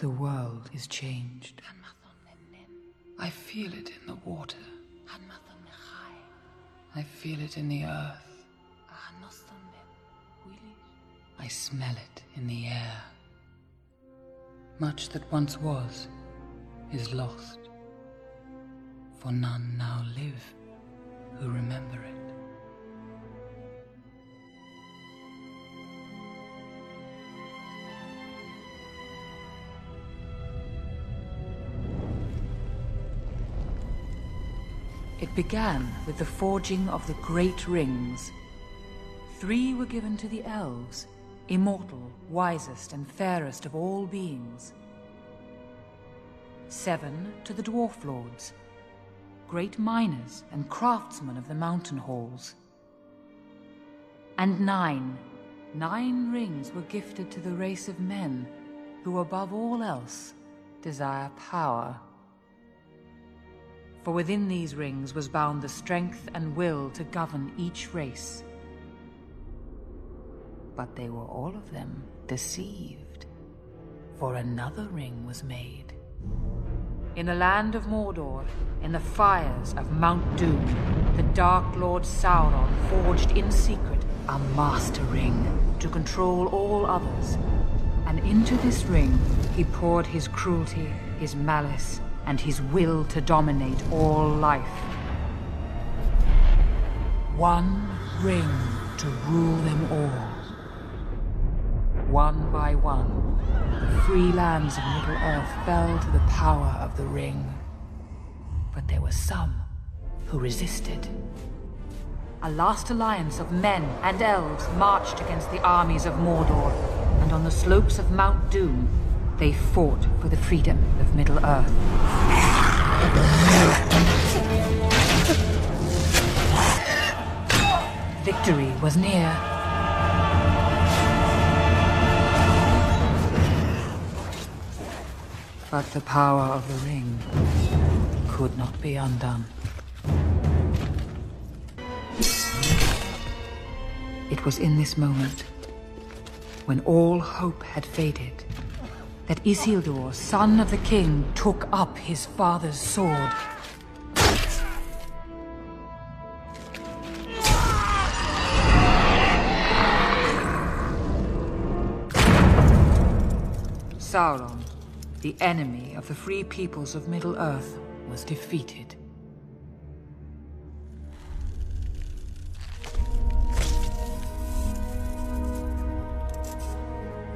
The world is changed. I feel it in the water. I feel it in the earth. I smell it in the air. Much that once was is lost. For none now live who remember it. It began with the forging of the Great Rings. Three were given to the elves, immortal, wisest, and fairest of all beings. Seven to the Dwarf Lords, great miners and craftsmen of the mountain halls. And nine, nine rings were gifted to the race of men who, above all else, desire power. For within these rings was bound the strength and will to govern each race. But they were all of them deceived, for another ring was made. In the land of Mordor, in the fires of Mount Doom, the Dark Lord Sauron forged in secret a master ring to control all others. And into this ring he poured his cruelty, his malice, and his will to dominate all life. One ring to rule them all. One by one, the free lands of Middle-earth fell to the power of the ring. But there were some who resisted. A last alliance of men and elves marched against the armies of Mordor, and on the slopes of Mount Doom, they fought for the freedom of Middle-earth. Victory was near. But the power of the ring could not be undone. It was in this moment, when all hope had faded, that Isildur, son of the king, took up his father's sword. Sauron, the enemy of the free peoples of Middle-earth, was defeated.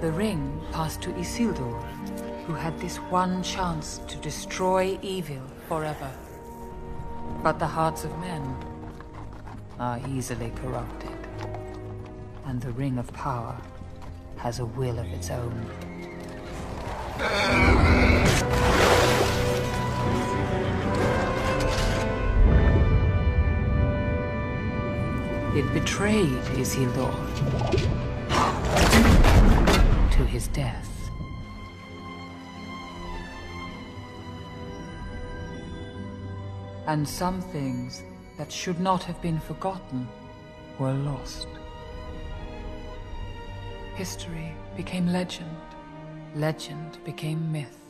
The ring passed to Isildur, who had this one chance to destroy evil forever. But the hearts of men are easily corrupted. And the Ring of Power has a will of its own. It betrayed Isildur to his death. And some things that should not have been forgotten were lost. History became legend, legend became myth,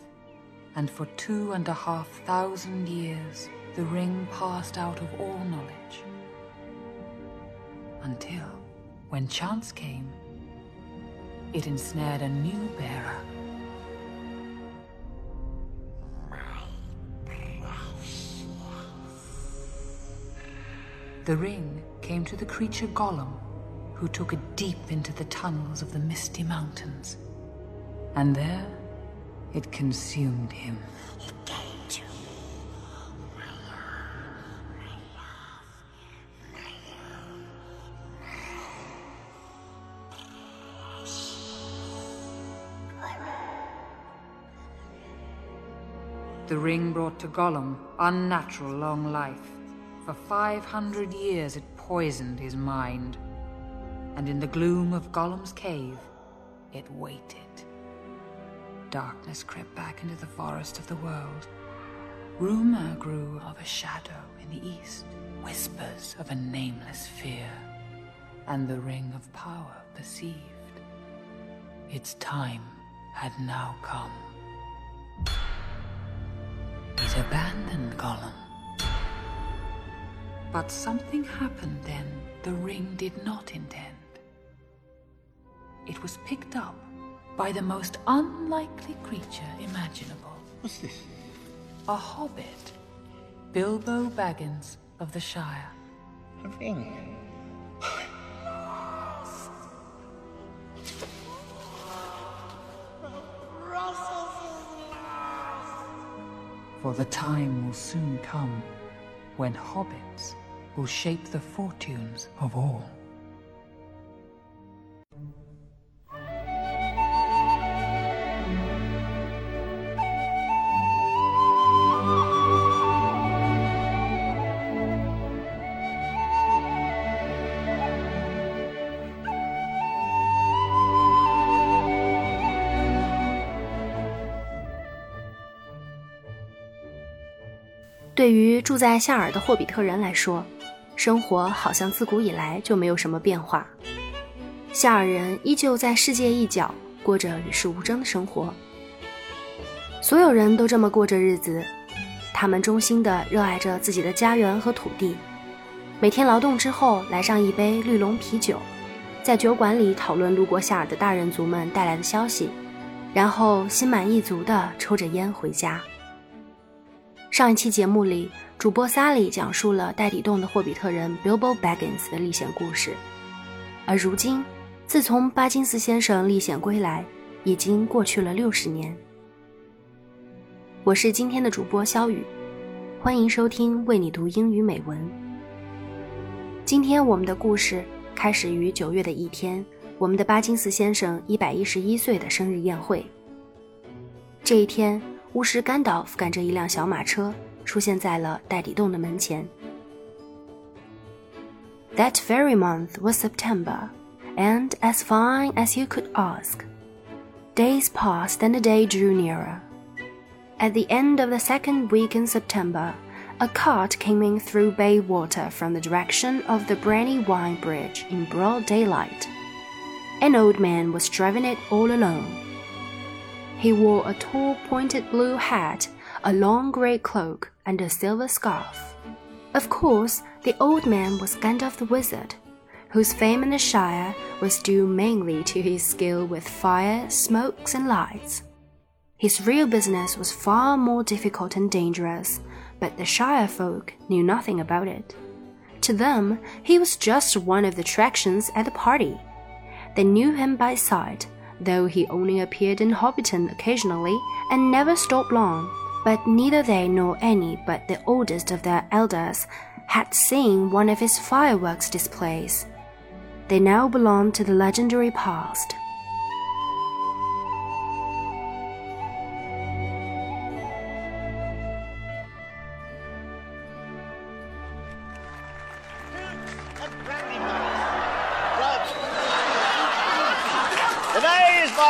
and for two and a half thousand years the ring passed out of all knowledge. Until, when chance came, it ensnared a new bearer. The ring came to the creature Gollum, who took it deep into the tunnels of the Misty Mountains. And there, it consumed him. It The ring brought to Gollum unnatural long life. For 500 years it poisoned his mind. And in the gloom of Gollum's cave, it waited. Darkness crept back into the forest of the world. Rumor grew of a shadow in the east, whispers of a nameless fear. And the ring of power perceived. Its time had now come. Abandoned Gollum. But something happened then the ring did not intend. It was picked up by the most unlikely creature imaginable. What's this? A hobbit. Bilbo Baggins of the Shire. A ring. For the time will soon come when hobbits will shape the fortunes of all. “对于住在夏尔的霍比特人来说，生活好像自古以来就没有什么变化。夏尔人依旧在世界一角过着与世无争的生活，所有人都这么过着日子。他们衷心地热爱着自己的家园和土地，每天劳动之后来上一杯绿龙啤酒，在酒馆里讨论路过夏尔的大人族们带来的消息，然后心满意足地抽着烟回家。上一期节目里。主播 Sally 讲述了戴底洞的霍比特人 Bilbo Baggins 的历险故事，而如今，自从巴金斯先生历险归来，已经过去了六十年。我是今天的主播肖雨，欢迎收听为你读英语美文。今天我们的故事开始于九月的一天，我们的巴金斯先生一百一十一岁的生日宴会。这一天，巫师甘道夫赶着一辆小马车出现在了袋底洞的门前。That very month was September, and as fine as you could ask. Days passed and the day drew nearer. At the end of the second week in September, a cart came in through Bywater from the direction of the Brandywine Bridge in broad daylight. An old man was driving it all alone. He wore a tall pointed blue hat, a long grey cloak, and a silver scarf. Of course, the old man was Gandalf the Wizard, whose fame in the Shire was due mainly to his skill with fire, smokes, and lights. His real business was far more difficult and dangerous, but the Shire folk knew nothing about it. To them, he was just one of the attractions at the party. They knew him by sight, though he only appeared in Hobbiton occasionally and never stopped long but neither they nor any but the oldest of their elders had seen one of his fireworks displays. They now belonged to the legendary past.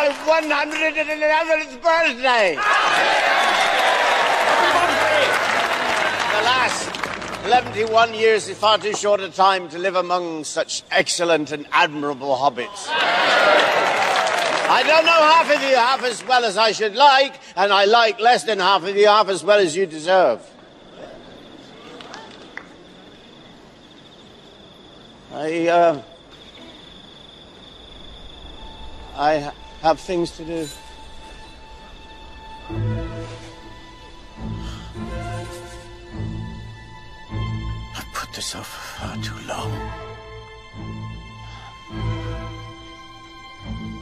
My 111th birthday! Alas, 71 years is far too short a time to live among such excellent and admirable hobbits. I don't know half of you half as well as I should like, and I like less than half of you half as well as you deserve. I, uh, I have things to do. I've put this off for far too long.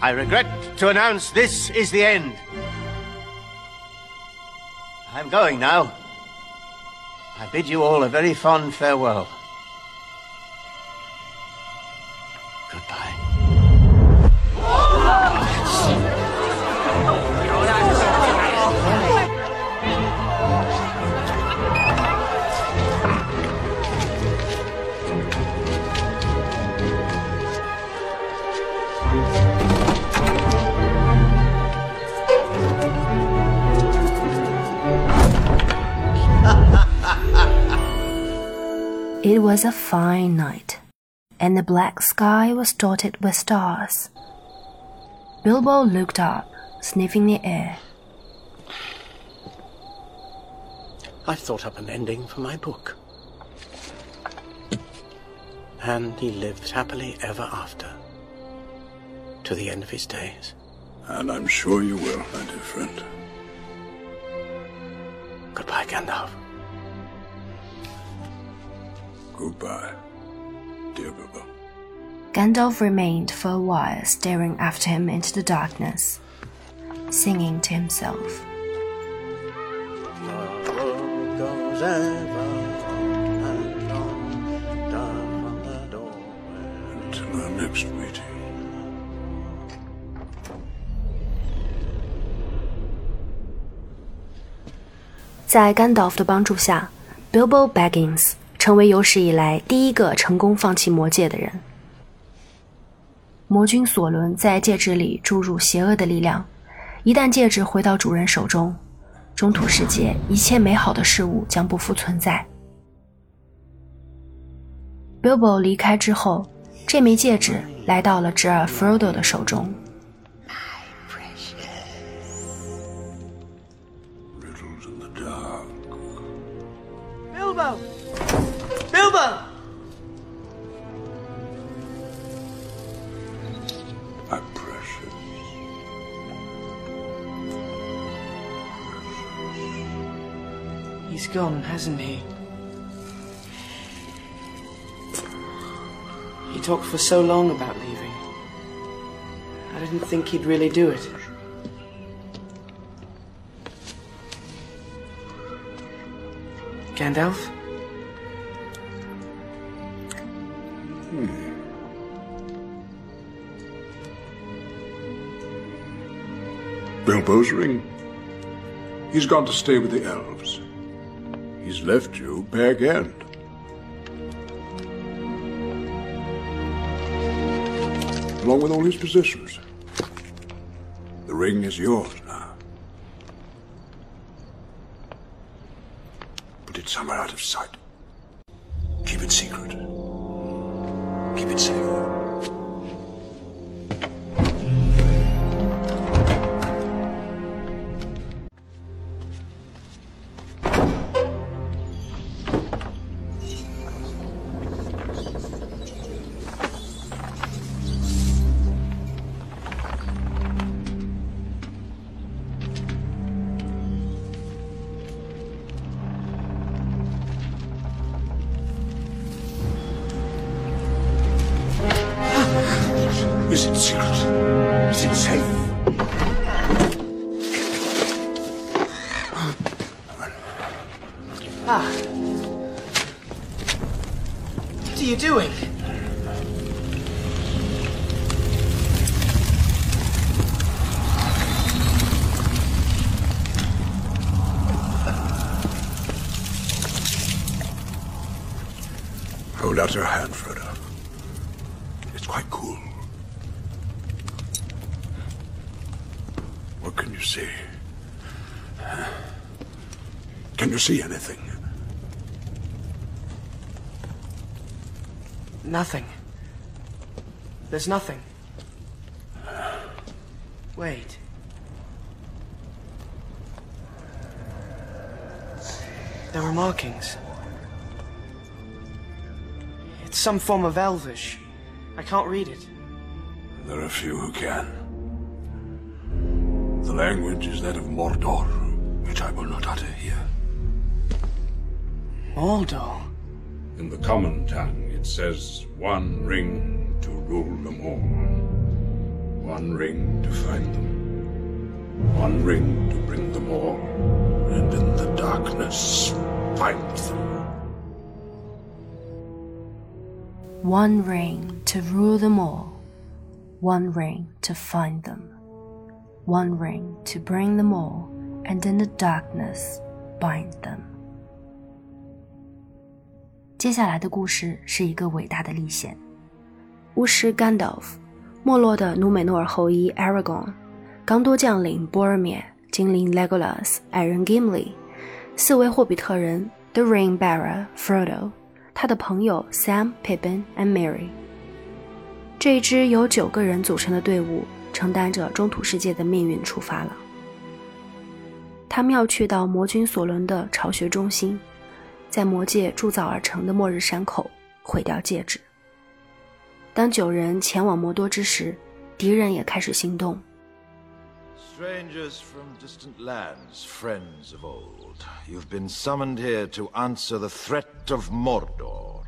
I regret to announce this is the end. I'm going now. I bid you all a very fond farewell. It was a fine night, and the black sky was dotted with stars. Bilbo looked up, sniffing the air. I've thought up an ending for my book. And he lived happily ever after, to the end of his days. And I'm sure you will, my dear friend. Goodbye, Gandalf. Goodbye, dear Bilbo. Gandalf remained for a while staring after him into the darkness, singing to himself. Until our next meeting. Bilbo Baggins 成为有史以来第一个成功放弃魔戒的人。魔君索伦在戒指里注入邪恶的力量，一旦戒指回到主人手中，中土世界一切美好的事物将不复存在。Bilbo 离开之后，这枚戒指来到了侄儿 Frodo 的手中。He's gone, hasn't he? He talked for so long about leaving. I didn't think he'd really do it. Gandalf? Hmm. Bilbo's ring. He's gone to stay with the elves. Left you Bag End. Along with all his possessions. The ring is yours now. Put it somewhere out of sight. You doing? Hold out your hand, Frodo. It's quite cool. What can you see? Can you see anything? Nothing. There's nothing. Wait. There are markings. It's some form of Elvish. I can't read it. There are few who can. The language is that of Mordor, which I will not utter here. Mordor. In the common tongue, it says one ring to rule them all, one ring to find them, one ring to bring them all, and in the darkness find them. One ring to rule them all, one ring to find them, one ring to bring them all, and in the darkness bind them. 接下来的故事是一个伟大的历险。巫师 Gandalf，没落的努美诺尔后裔 Aragorn，刚多将领 Boromir，精灵 Legolas，矮人 Gimli，四位霍比特人 The Ring Bearer Frodo，他的朋友 Sam、Pippin and Merry。这一支由九个人组成的队伍，承担着中土世界的命运出发了。他们要去到魔君索伦的巢穴中心，在魔界铸造而成的末日山口毁掉戒指。当九人前往魔多之时，敌人也开始行动。Strangers from distant lands, friends of old, you've been summoned here to answer the threat of Mordor.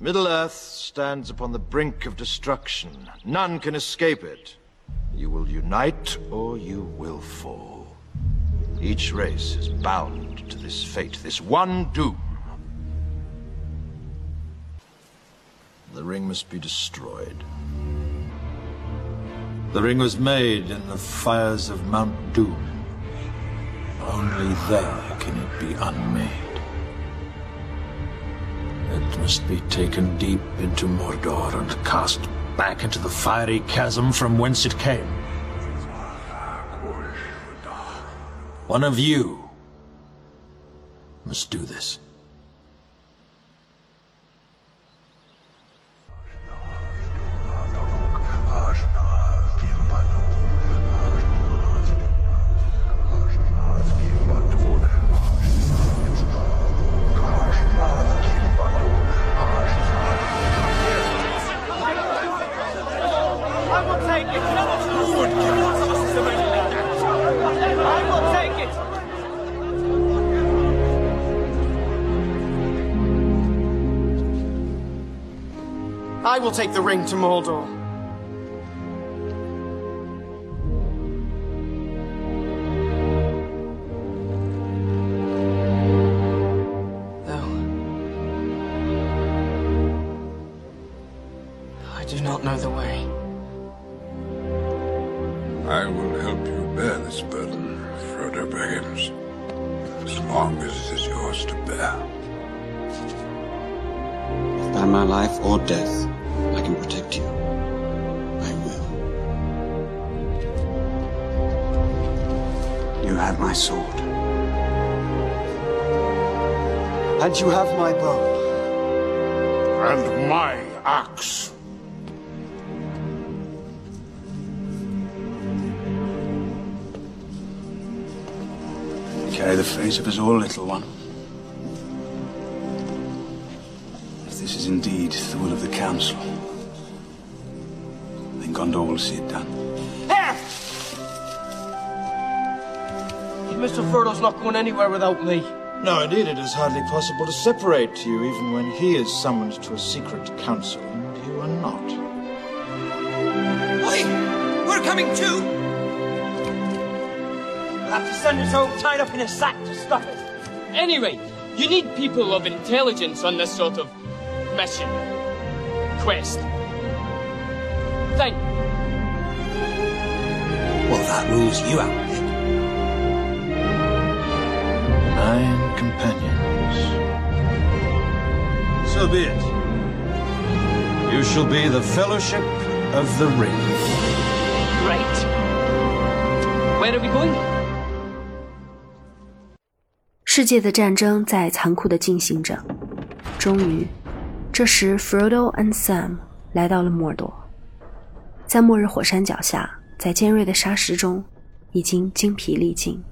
Middle-earth stands upon the brink of destruction. None can escape it. You will unite, or you will fall. Each race is bound to this fate, this one doom. The ring must be destroyed. The ring was made in the fires of Mount Doom. Only there can it be unmade. It must be taken deep into Mordor and cast back into the fiery chasm from whence it came. One of you must do this. Will take the ring to Mordor. And you have my bow. And my axe. Carry the fate of us all, little one. If this is indeed the will of the Council, then Gondor will see it done. There! Mr. Frodo's not going anywhere without me. No, indeed, it is hardly possible to separate you, even when he is summoned to a secret council, and you are not. Wait! We're coming too! We'll have to send us all tied up in a sack to stop it. Anyway, you need people of intelligence on this sort of mission. Quest. Thank Well, that rules you out. Nine companions. So be it. You shall be the Fellowship of the Ring. Right. Where are we going? 世界的战争在残酷的进行着。终于，这时 Frodo and Sam 来到了莫尔多，在末日火山脚下，在尖锐的沙石中，已经精疲力尽。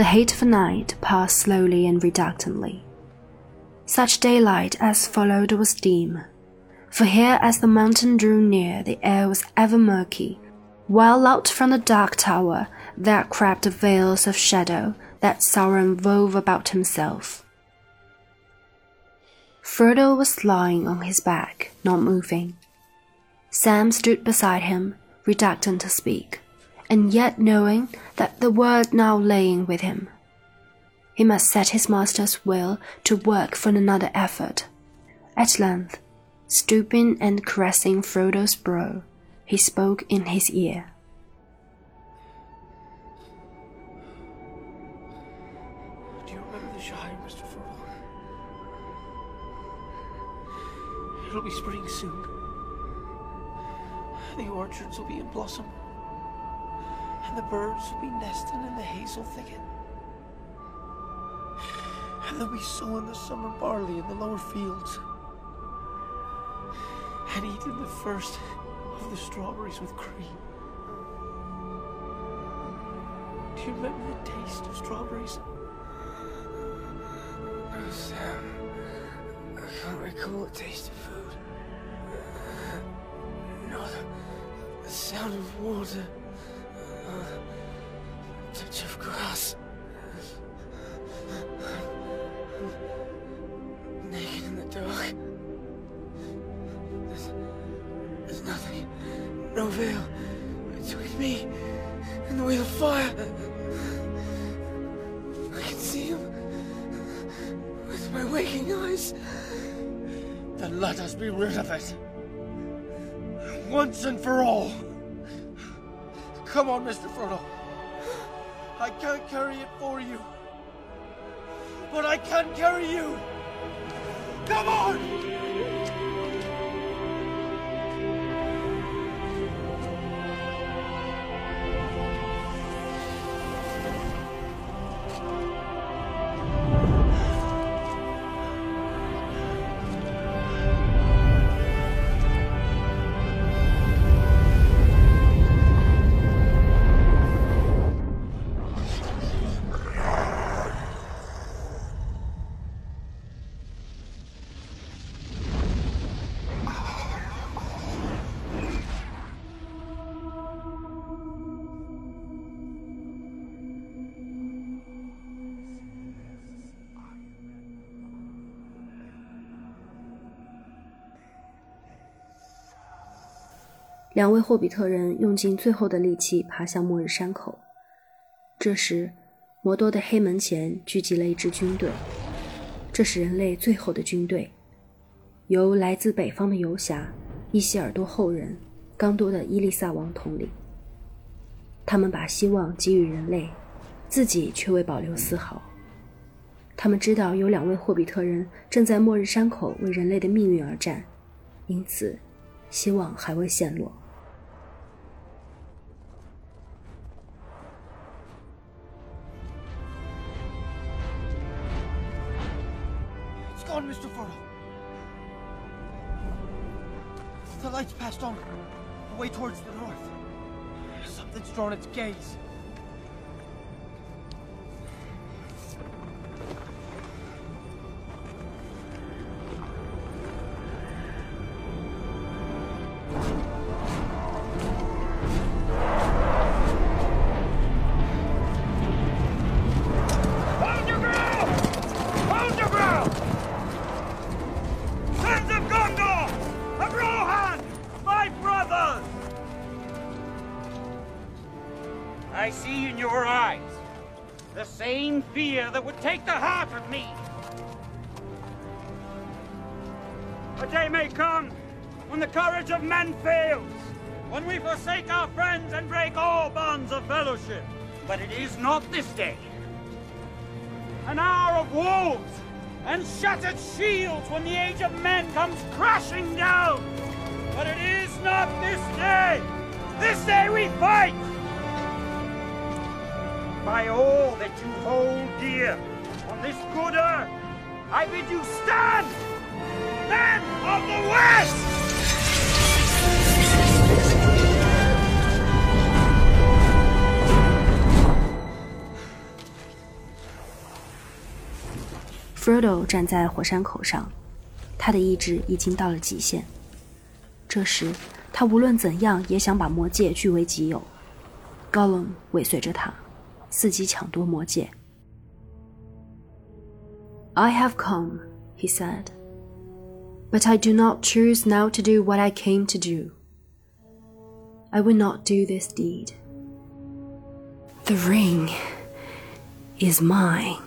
The hateful night passed slowly and reluctantly. Such daylight as followed was dim, for here as the mountain drew near, the air was ever murky, while out from the dark tower there crept veils of shadow that Sauron wove about himself. Frodo was lying on his back, not moving. Sam stood beside him, reluctant to speak, and yet knowing that the word now laying with him. He must set his master's will to work for another effort. At length, stooping and caressing Frodo's brow, he spoke in his ear. Do you remember the Shire, Mr. Frodo? It'll be spring soon. The orchards will be in blossom. And the birds will be nesting in the hazel thicket. And they'll be sowing the summer barley in the lower fields. And eating the first of the strawberries with cream. Do you remember the taste of strawberries? Oh, Sam. I can't recall the taste of food. No, the, the sound of water. Be rid of it. Once and for all. Come on, Mr. Frodo. I can't carry it for you. But I can carry you. Come on! 两位霍比特人用尽最后的力气爬向末日山口。这时，摩多的黑门前聚集了一支军队，这是人类最后的军队，由来自北方的游侠伊希尔多后人刚多的伊丽萨王统领。他们把希望给予人类，自己却未保留丝毫。他们知道有两位霍比特人正在末日山口为人类的命运而战，因此，希望还未陷落。Light's passed on, away towards the north. Something's drawn its gaze. When the courage of men fails, when we forsake our friends and break all bonds of fellowship. But it is not this day an hour of wolves and shattered shields when the age of men comes crashing down. But it is not this day. This day we fight. By all that you hold dear on this good earth, I bid you stand, men of the West! Frodo 站在火山口上，他的意志已经到了极限。这时，他无论怎样也想把魔戒据为己有。Gollum 尾随着他，伺机抢夺魔戒。I have come, he said, but I do not choose now to do what I came to do. I will not do this deed. The ring is mine.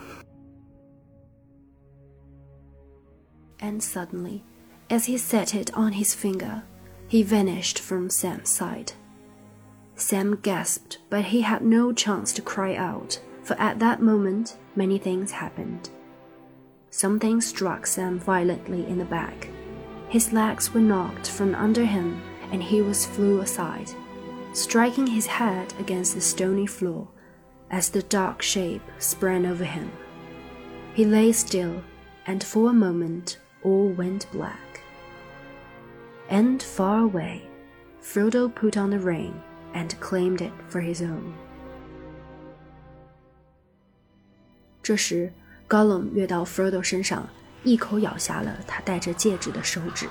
And suddenly, as he set it on his finger, he vanished from Sam's sight. Sam gasped, but he had no chance to cry out, for at that moment many things happened. Something struck Sam violently in the back. His legs were knocked from under him, and he was flew aside, striking his head against the stony floor as the dark shape sprang over him. He lay still, and for a moment all went black. And far away, Frodo put on the ring and claimed it for his own. 这时，Gollum Frodo 身上，一口咬下了他戴着戒指的手指。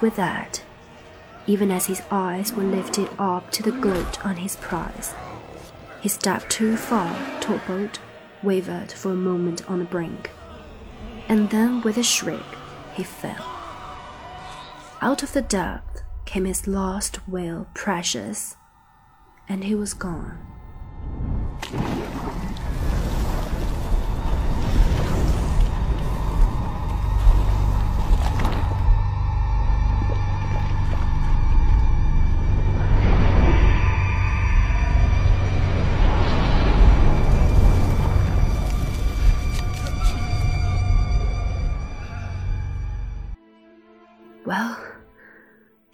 With that, even as his eyes were lifted up to the glint on his prize, he stepped too far, toppled, wavered for a moment on the brink, and then with a shriek he fell. Out of the depth came his last wail, precious, and he was gone.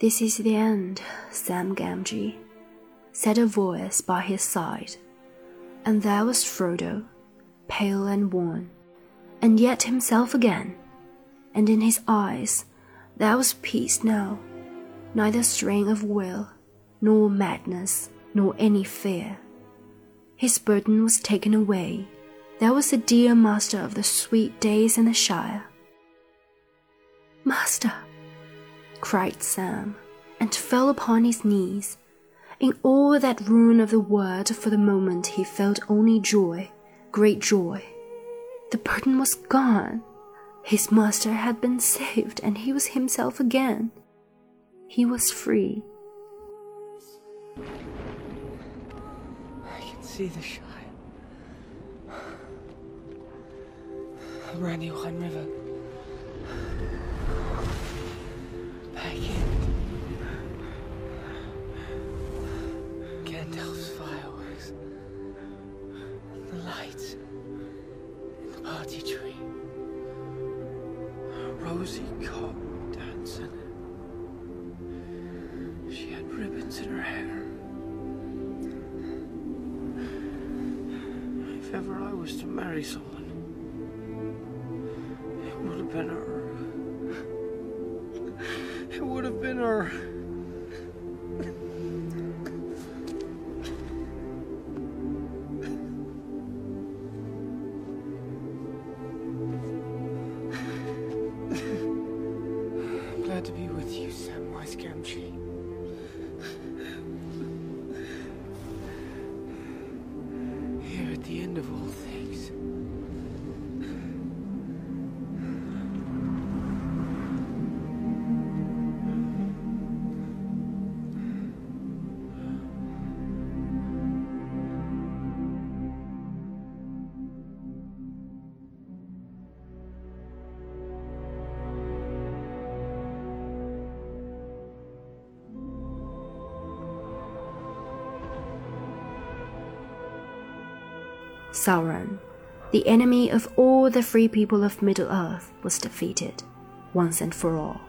This is the end, Sam Gamgee, said a voice by his side. And there was Frodo, pale and worn, and yet himself again. And in his eyes there was peace now, neither strain of will, nor madness, nor any fear. His burden was taken away. There was the dear master of the sweet days in the Shire. Master! Cried Sam, and fell upon his knees. In all that ruin of the world, for the moment he felt only joy, great joy. The burden was gone. His master had been saved, and he was himself again. He was free. I can see the Shire. Brandywine River. Back in. Gandalf's fireworks. The lights. The party tree. Rosie Cobb dancing. She had ribbons in her hair. If ever I was to marry someone, it would have been her. Would Sauron, the enemy of all the free people of Middle Earth, was defeated, once and for all,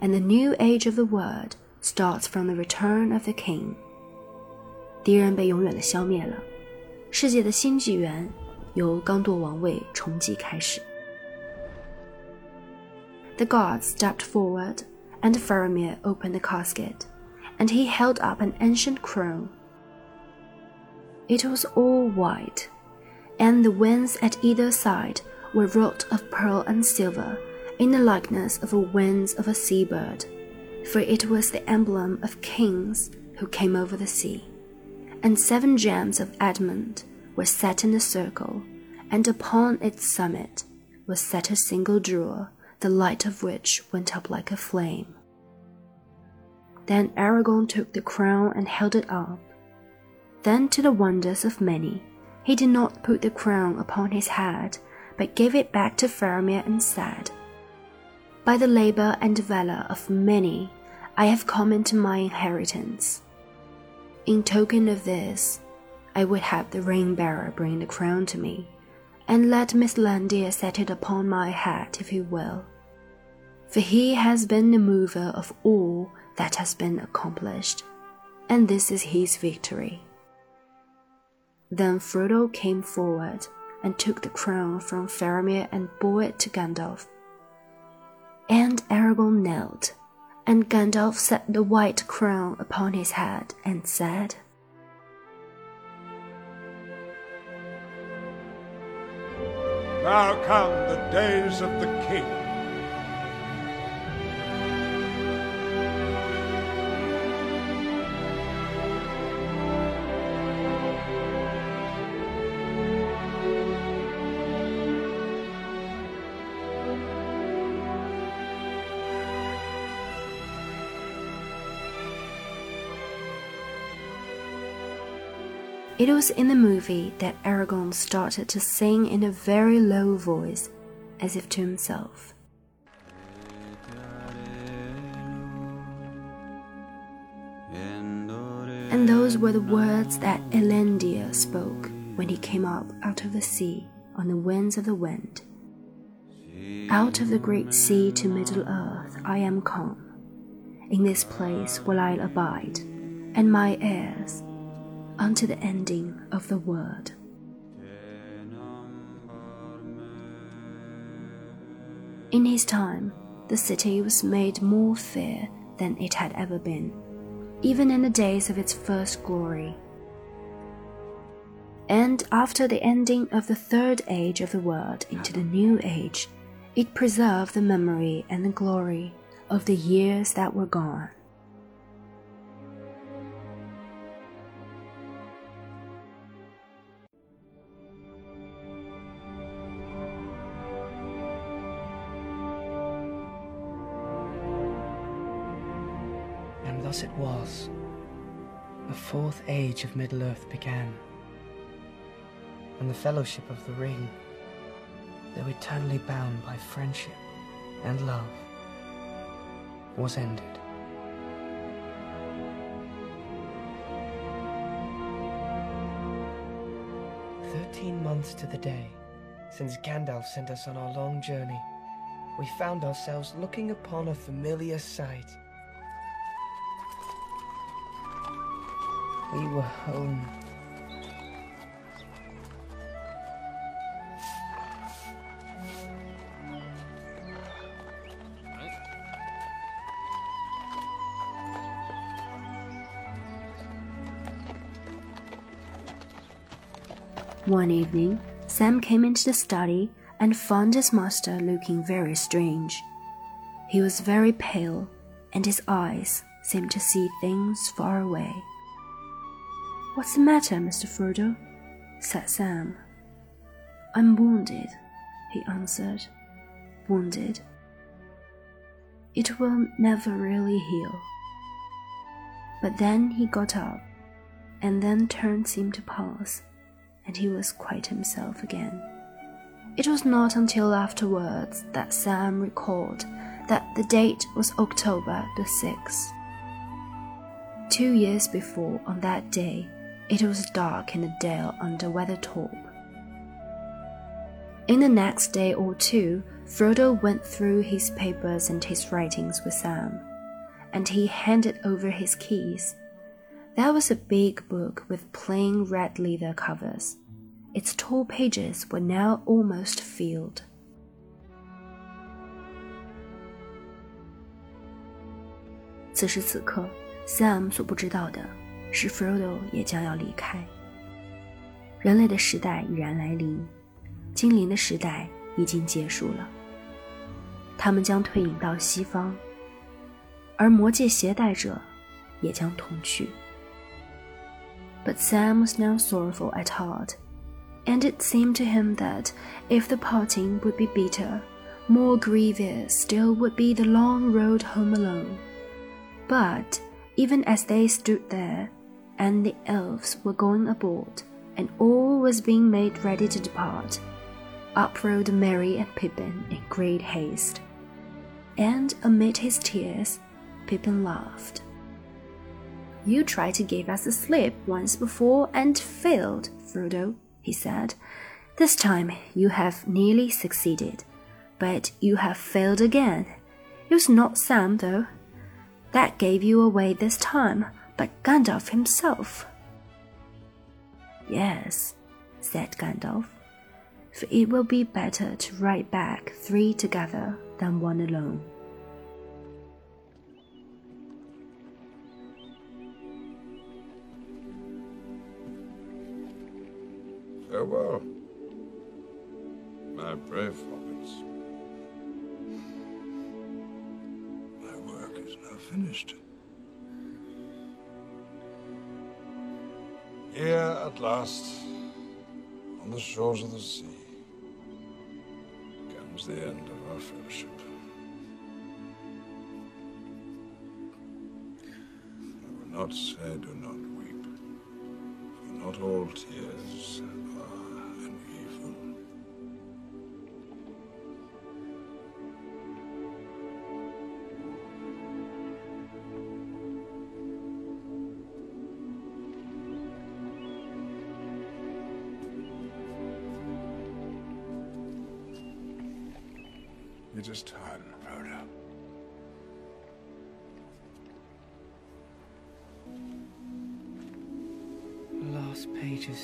and the new age of the world starts from the return of the king. 敌人被永远的消灭了，世界的新纪元由刚铎王位重启开始。The gods stepped forward, and Faramir opened the casket, and he held up an ancient crown. It was all white, and the wings at either side were wrought of pearl and silver in the likeness of the wings of a sea bird, for it was the emblem of kings who came over the sea. and seven gems of adamant were set in a circle, and upon its summit was set a single jewel, the light of which went up like a flame. Then Aragorn took the crown and held it up. Then, to the wonders of many, he did not put the crown upon his head, but gave it back to Faramir and said, By the labor and valor of many, I have come into my inheritance. In token of this, I would have the ring bearer bring the crown to me, and let Mithrandir set it upon my head if he will. For he has been the mover of all that has been accomplished, and this is his victory. Then Frodo came forward and took the crown from Faramir and bore it to Gandalf. And Aragorn knelt, and Gandalf set the white crown upon his head and said, Now come the days of the king. It was in the movie that Aragorn started to sing in a very low voice, as if to himself. And those were the words that Elendil spoke when he came up out of the sea on the winds of the wind. Out of the great sea to Middle Earth I am come. In this place will I abide, and my heirs unto the ending of the word. In his time, the city was made more fair than it had ever been, even in the days of its first glory. And after the ending of the third age of the world into the new age, it preserved the memory and the glory of the years that were gone. It was. The fourth age of Middle-earth began. And the Fellowship of the Ring, though eternally bound by friendship and love, was ended. Thirteen months to the day since Gandalf sent us on our long journey, we found ourselves looking upon a familiar sight. We were home. One evening, Sam came into the study and found his master looking very strange. He was very pale, and his eyes seemed to see things far away. What's the matter, Mr. Frodo? said Sam. I'm wounded, he answered. Wounded. It will never really heal. But then he got up, and then turn seemed to pass, and he was quite himself again. It was not until afterwards that Sam recalled that the date was October the 6th. Two years before, on that day, it was dark in the dale under Weathertop. In the next day or two, Frodo went through his papers and his writings with Sam, and he handed over his keys. That was a big book with plain red leather covers. Its tall pages were now almost filled. Sam 是 Frodo 也将要离开。人类的时代已然来临，精灵的时代已经结束了。他们将退隐到西方，而魔戒携带者也将同去。But Sam was now sorrowful at heart, and it seemed to him that if the parting would be bitter, more grievous still would be the long road home alone. But even as they stood there, and the elves were going aboard, and all was being made ready to depart, up rode Merry and Pippin in great haste. And amid his tears, Pippin laughed. You tried to give us a slip once before and failed, Frodo, he said. This time you have nearly succeeded, but you have failed again. It was not Sam, though. That gave you away this time, but Gandalf himself. Yes, said Gandalf, for it will be better to ride back three together than one alone. Farewell, my brave hobbits. My work is now finished. Here, at last, on the shores of the sea, comes the end of our fellowship. I will not say do not weep, for not all tears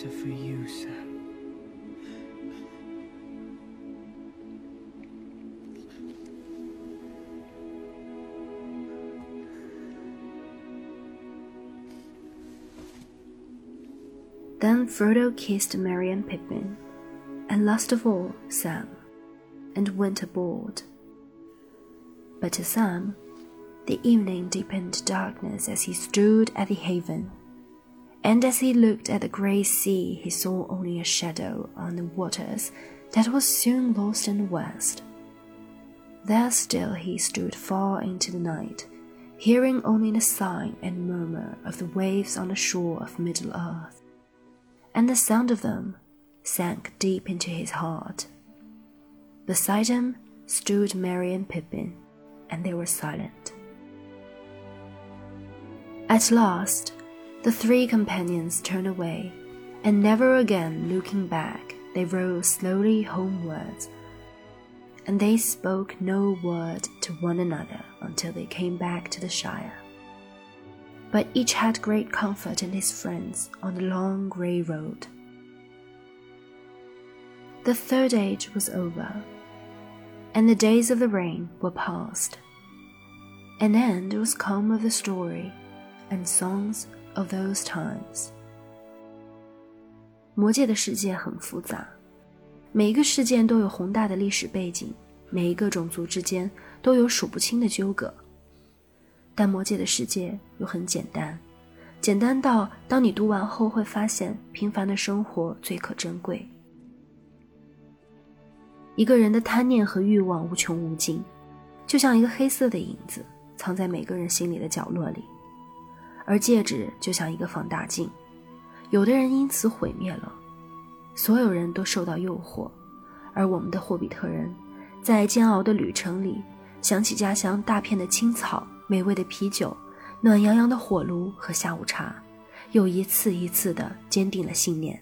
are for you, Sam. Then Frodo kissed Merry and Pippin, and last of all Sam, and went aboard. But to Sam, the evening deepened to darkness as he stood at the haven, and as he looked at the grey sea, he saw only a shadow on the waters that was soon lost in the west. There still he stood far into the night, hearing only the sigh and murmur of the waves on the shore of Middle Earth, and the sound of them sank deep into his heart. Beside him stood Merry and Pippin, and they were silent. At last, the three companions turned away, and never again looking back, they rode slowly homewards. And they spoke no word to one another until they came back to the Shire. But each had great comfort in his friends on the long grey road. The third age was over, and the days of the rain were past. An end was come of the story, and songs of those times. 魔界的世界很复杂，每一个事件都有宏大的历史背景，每一个种族之间都有数不清的纠葛。但魔界的世界又很简单，简单到当你读完后会发现，平凡的生活最可珍贵。一个人的贪念和欲望无穷无尽，就像一个黑色的影子，藏在每个人心里的角落里。而戒指就像一个放大镜，有的人因此毁灭了，所有人都受到诱惑。而我们的霍比特人，在煎熬的旅程里，想起家乡大片的青草、美味的啤酒、暖洋洋的火炉和下午茶，又一次一次地坚定了信念。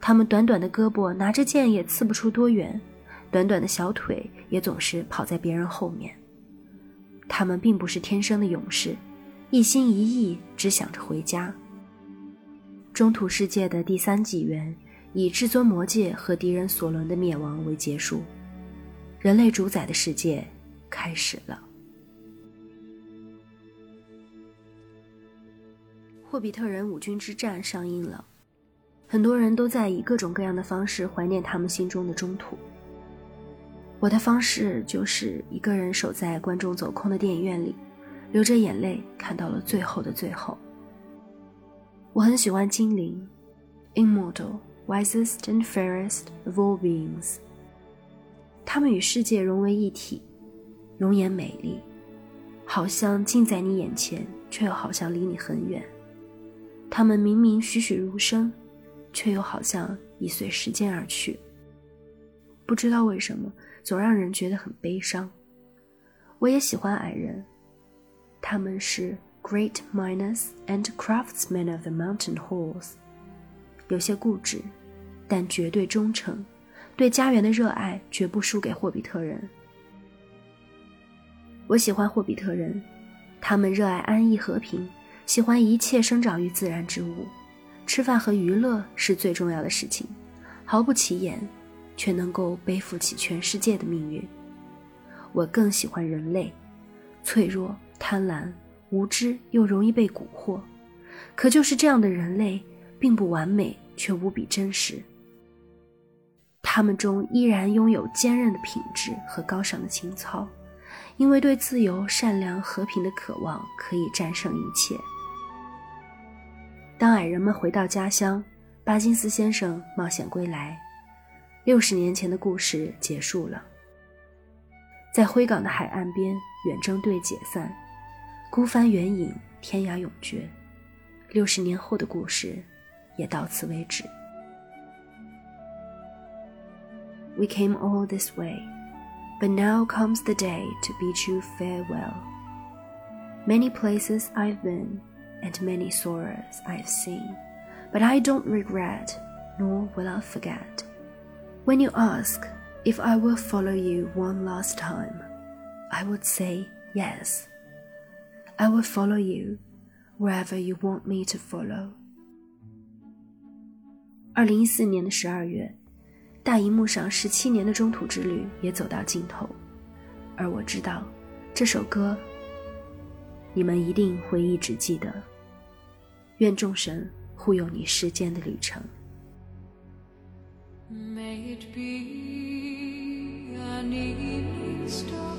他们短短的胳膊拿着剑也刺不出多远，短短的小腿也总是跑在别人后面。他们并不是天生的勇士，一心一意只想着回家。中土世界的第三纪元以至尊魔界和敌人索伦的灭亡为结束，人类主宰的世界开始了。霍比特人五军之战上映了。很多人都在以各种各样的方式怀念他们心中的中土。我的方式就是一个人守在观众走空的电影院里，流着眼泪看到了最后的最后。我很喜欢精灵，immortal, wisest and fairest of all beings。他们与世界融为一体，容颜美丽，好像近在你眼前，却又好像离你很远。他们明明栩栩如生，却又好像已随时间而去。不知道为什么，总让人觉得很悲伤。我也喜欢矮人，他们是。Great miners and craftsmen of the mountain halls，有些固执，但绝对忠诚，对家园的热爱绝不输给霍比特人。我喜欢霍比特人，他们热爱安逸和平，喜欢一切生长于自然之物，吃饭和娱乐是最重要的事情，毫不起眼，却能够背负起全世界的命运。我更喜欢人类，脆弱、贪婪。无知又容易被蛊惑，可就是这样的人类，并不完美，却无比真实。他们中依然拥有坚韧的品质和高尚的情操，因为对自由、善良、和平的渴望可以战胜一切。当矮人们回到家乡，巴金斯先生冒险归来，六十年前的故事结束了。在灰港的海岸边，远征队解散。孤帆远影，天涯永绝。六十年后的故事，也到此为止。We came all this way, but now comes the day to bid you farewell. Many places I've been, and many sorrows I've seen, but I don't regret, nor will I forget. When you ask if I will follow you one last time, I would say yes. I will follow you wherever you want me to follow。二零一四年的十二月，大荧幕上十七年的中途之旅也走到尽头，而我知道这首歌你们一定会一直记得。愿众神护佑你世间的旅程。May it be an evening star